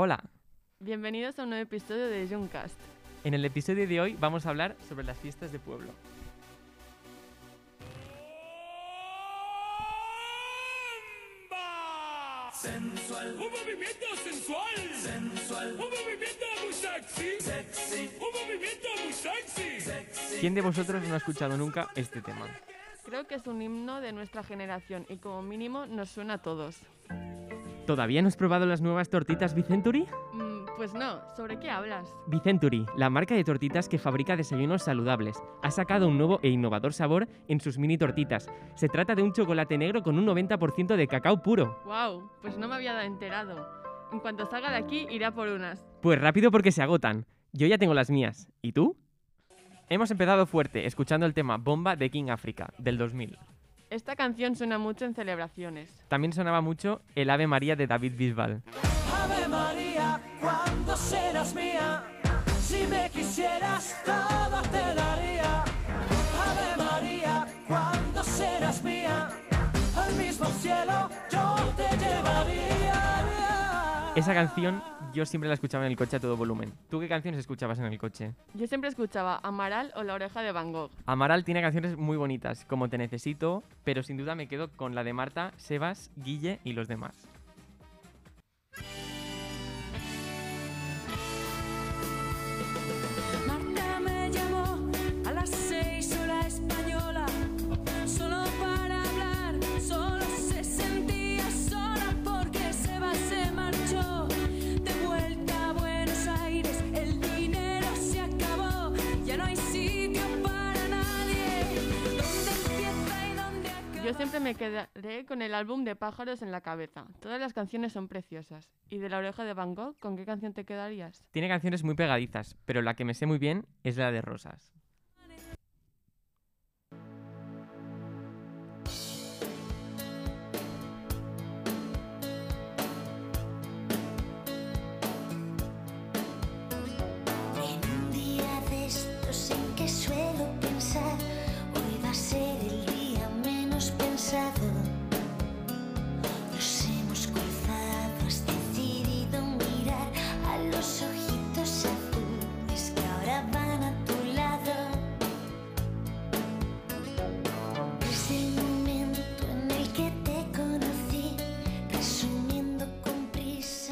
Hola, Bienvenidos a un nuevo episodio de Juncast. en el episodio de hoy vamos a hablar sobre las fiestas de pueblo. Sensual. Un movimiento sensual. Sensual. Un movimiento muy sexy. Sexy. Un movimiento muy sexy. ¿Quién de vosotros no ha escuchado nunca este tema? Creo que es un himno de nuestra generación y como mínimo nos suena a todos. ¿Todavía no has probado las nuevas tortitas Vicenturi? Mm, pues no, ¿sobre qué hablas? Vicenturi, la marca de tortitas que fabrica desayunos saludables, ha sacado un nuevo e innovador sabor en sus mini tortitas. Se trata de un chocolate negro con un 90% de cacao puro. ¡Wow! Pues no me había enterado. En cuanto salga de aquí, iré a por unas. Pues rápido porque se agotan. Yo ya tengo las mías. ¿Y tú? Hemos empezado fuerte escuchando el tema Bomba de King Africa, del 2000. Esta canción suena mucho en celebraciones. También sonaba mucho el Ave María de David Bisbal. Ave María, ¿cuándo serás mía? Si me quisieras, todo te daría. Ave María, ¿cuándo serás mía? Al mismo cielo yo te llevaría. Esa canción yo siempre la escuchaba en el coche a todo volumen. ¿Tú qué canciones escuchabas en el coche? Yo siempre escuchaba Amaral o La oreja de Van Gogh. Amaral tiene canciones muy bonitas, como Te Necesito, pero sin duda me quedo con la de Marta, Sebas, Guille y los demás. Siempre me quedaré con el álbum de pájaros en la cabeza. Todas las canciones son preciosas. ¿Y de La oreja de Van Gogh, con qué canción te quedarías? Tiene canciones muy pegadizas, pero la que me sé muy bien es la de Rosas.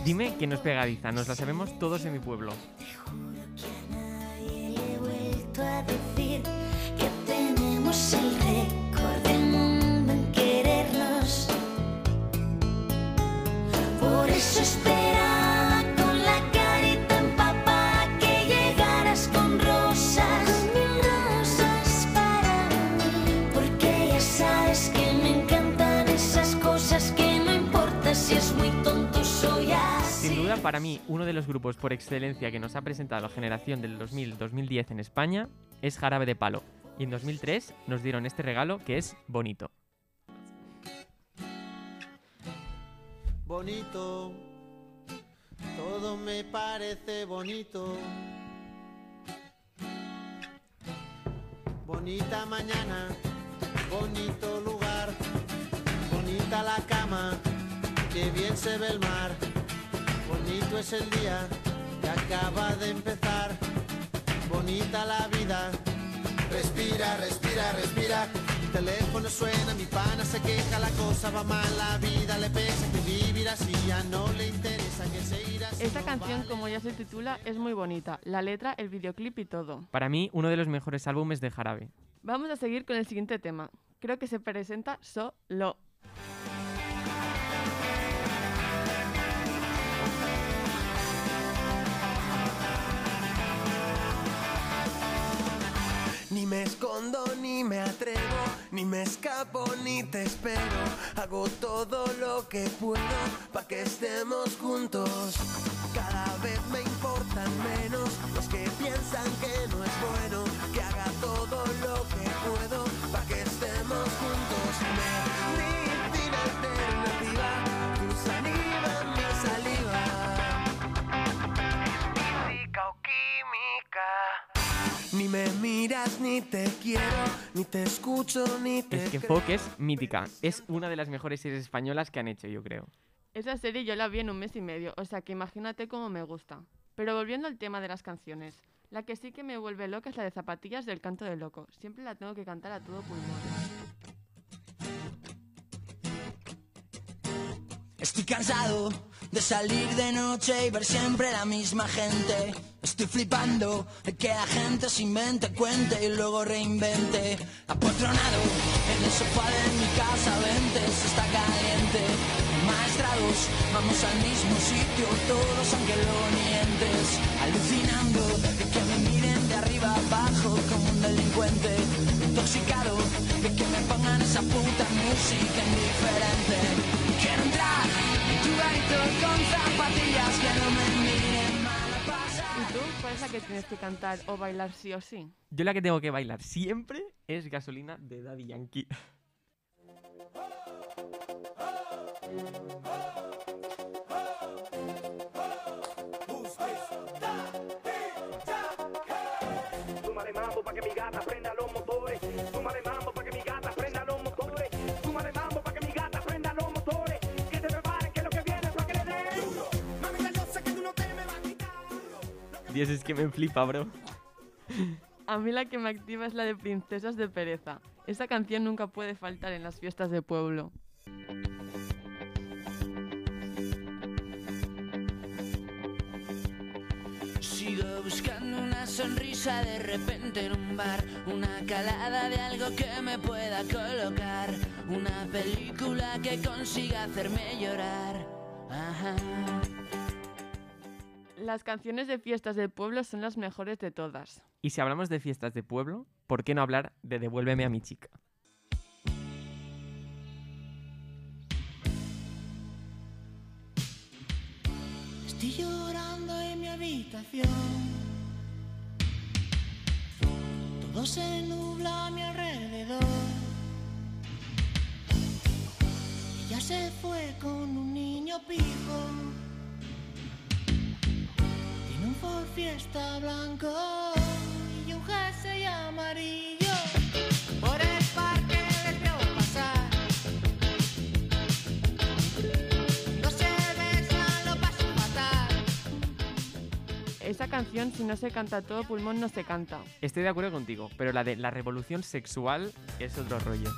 Dime que no es pegadiza, nos la sabemos todos en mi pueblo. Para mí, uno de los grupos por excelencia que nos ha presentado la generación del 2000-2010 en España es Jarabe de Palo. Y en 2003 nos dieron este regalo que es bonito. bonito, todo me parece bonito. Bonita mañana, bonito lugar, bonita la cama, que bien se ve el mar. Bonito es el día que acaba de empezar, bonita la vida. Respira, respira, respira. Mi teléfono suena, mi pana se queja, la cosa va mal, la vida le pesa, que vivir así ya no le interesa, que seguir así. Esta no canción, vale. como ya se titula, es muy bonita. La letra, el videoclip y todo. Para mí, uno de los mejores álbumes de Jarabe. Vamos a seguir con el siguiente tema. Creo que se presenta solo. Escondo, ni me atrevo, ni me escapo, ni te espero. Hago todo lo que puedo para que estemos juntos. Cada vez me importan menos los que piensan que no es bueno. Que haga todo lo que miras, ni te quiero, ni te escucho, ni te Es que. Folk es mítica. Es una de las mejores series españolas que han hecho, yo creo. Esa serie yo la vi en un mes y medio, o sea que imagínate cómo me gusta. Pero volviendo al tema de las canciones, la que sí que me vuelve loca es la de Zapatillas del Canto del Loco. Siempre la tengo que cantar a todo pulmón. Estoy cansado de salir de noche y ver siempre la misma gente. Estoy flipando de que la gente se invente, cuente y luego reinvente. Apotronado en el sofá de mi casa, vente, se está caliente. Maestrados, vamos al mismo sitio, todos aunque lo nientes. Alucinando de que me miren de arriba abajo como un delincuente. Intoxicado de que me pongan esa puta música indiferente. ¿Cuál es la que tienes que cantar o bailar sí o sí? Yo la que tengo que bailar siempre es Gasolina de Daddy Yankee. Súmale mambo pa' que mi gata prenda los motores. Dios, es que me flipa, bro. A mí la que me activa es la de Princesas de Pereza. Esa canción nunca puede faltar en las fiestas de pueblo. Sigo buscando una sonrisa de repente en un bar, una calada de algo que me pueda colocar, una película que consiga hacerme llorar. Ajá. Las canciones de fiestas de pueblo son las mejores de todas. Y si hablamos de fiestas de pueblo, ¿por qué no hablar de Devuélveme a mi chica? Estoy llorando en mi habitación. Todo se nubla a mi alrededor. Ella se fue con un niño pijo. Ford Fiesta blanco y un jersey amarillo. Por el parque les veo pasar. No se besan, lo paso fatal. Esa canción, si no se canta todo pulmón, no se canta. Estoy de acuerdo contigo, pero la de la revolución sexual es otro rollo.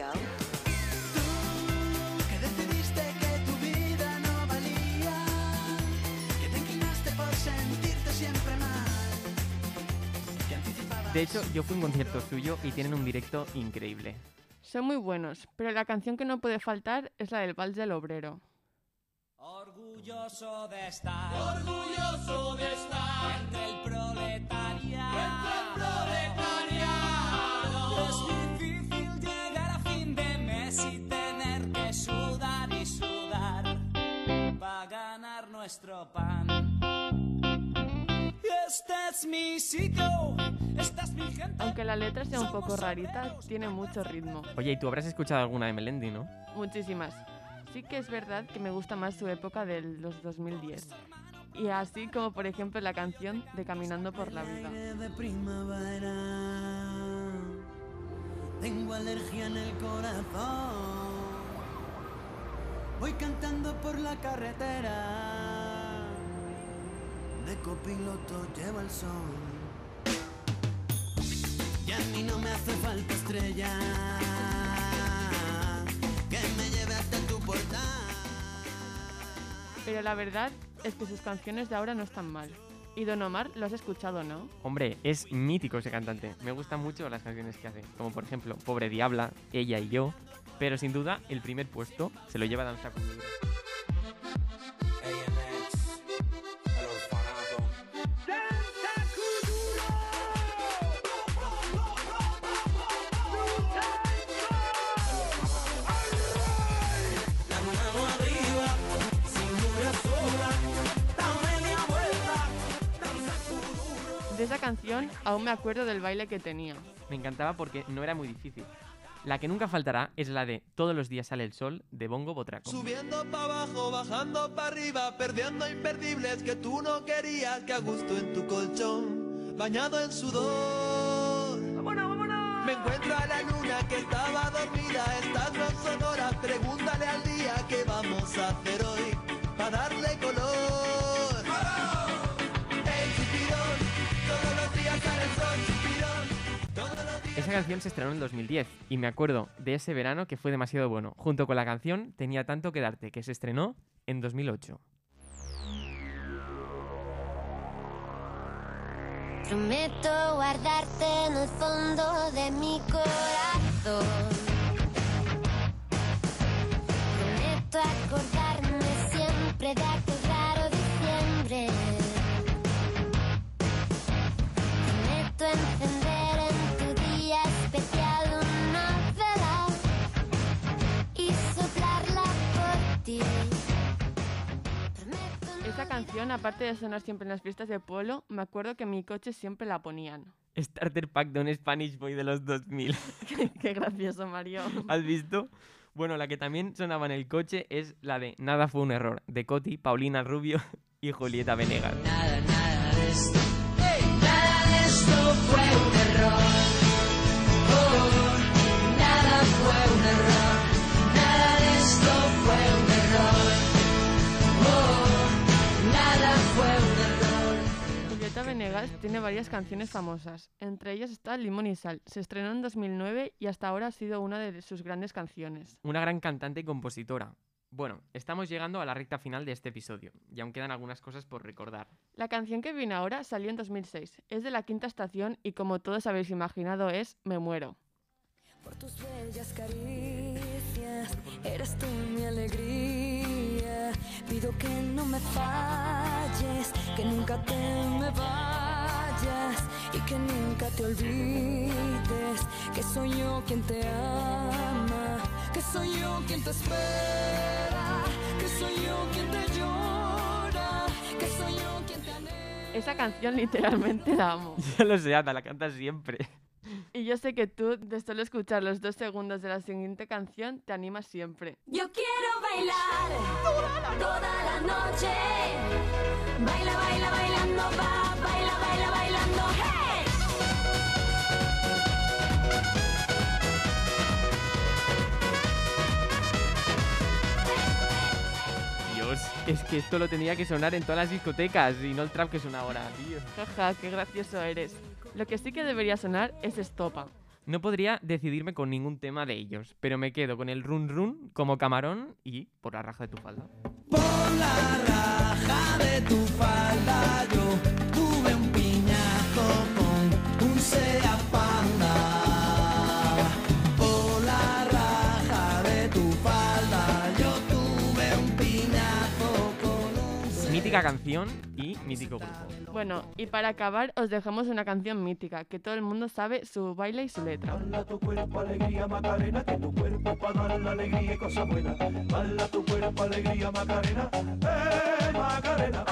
You ready to go? Que decidiste que tu vida no valía, que te inclinaste por sentirte siempre mal. Que anticipabas De hecho, yo fui a un concierto suyo y tienen un directo increíble. Son muy buenos, pero la canción que no puede faltar es la del Vals del Obrero. Orgulloso de estar. Orgulloso de estar. Entre el y tener que sudar y sudar para ganar nuestro pan. Este es mi sitio, esta es mi gente. Aunque la letra sea un poco rarita, tiene mucho ritmo. Oye, y tú habrás escuchado alguna de Melendi, ¿no? Muchísimas. Sí que es verdad que me gusta más su época de los 2010. Y así como por ejemplo la canción de Caminando por la vida. Tengo alergia en el corazón. Voy cantando por la carretera. De copiloto lleva el sol. Y a mí no me hace falta estrella. Que me lleve hasta tu portal. Pero la verdad es que sus canciones de ahora no están mal. Y Don Omar lo has escuchado, ¿no? Hombre, es mítico ese cantante. Me gustan mucho las canciones que hace. Como por ejemplo, Pobre Diabla, Ella y yo. Pero sin duda, el primer puesto se lo lleva Danza Kuduro. De esa canción aún me acuerdo del baile que tenía. Me encantaba porque no era muy difícil. La que nunca faltará es la de Todos los días sale el sol de Bongo Botraco. Subiendo para abajo, bajando para arriba, perdiendo imperdibles que tú no querías, que a gusto en tu colchón, bañado en sudor. ¡Vámonos, vámonos! Me encuentro a la luna que estaba dormida, estás no sonora, pregúntale al día qué vamos a hacer hoy, para darle color. Esa canción se estrenó en 2010 y me acuerdo de ese verano que fue demasiado bueno. Junto con la canción Tenía tanto que darte, que se estrenó en 2008. Prometo guardarte en el fondo de mi corazón. Canción, aparte de sonar siempre en las fiestas de pueblo, me acuerdo que en mi coche siempre la ponían. Starter Pack de un Spanish Boy de los 2000. Qué gracioso, Mario. ¿Has visto? Bueno, la que también sonaba en el coche es la de Nada fue un error, de Coti, Paulina Rubio y Julieta Venegas. Nada, nada de esto. Nada de esto fue Julieta Venegas tiene varias canciones famosas. Entre ellas está Limón y Sal. Se estrenó en 2009 y hasta ahora ha sido una de sus grandes canciones. Una gran cantante y compositora. Bueno, estamos llegando a la recta final de este episodio y aún quedan algunas cosas por recordar. La canción que viene ahora salió en 2006. Es de la quinta estación y como todos habéis imaginado es Me muero. Por tus bellas caricias, eres tú mi alegría. Pido que no me falles, que nunca te me vayas y que nunca te olvides que soy yo quien te ama, que soy yo quien te espera, que soy yo quien te llora, que soy yo quien te anhela. Esa canción literalmente la amo. Ya lo sé, Ana, la cantas siempre. Y yo sé que tú, de solo escuchar los dos segundos de la siguiente canción, te animas siempre. Yo quiero bailar toda la noche. Baila, baila, bailando, va, baila, baila, bailando, hey. Dios, es que esto lo tenía que sonar en todas las discotecas y no el trap que suena ahora, tío. Jaja, qué gracioso eres. Lo que sí que debería sonar es Estopa. No podría decidirme con ningún tema de ellos, pero me quedo con el run run como camarón y por la raja de tu falda. Por la raja de tu falda yo Mítica canción y mítico grupo. Bueno, y para acabar os dejamos una canción mítica, que todo el mundo sabe su baile y su letra. Bala tu cuerpo, alegría, Macarena, que tu cuerpo para dar la alegría y cosa buena. Bala tu cuerpo, alegría, Macarena, eh, Macarena.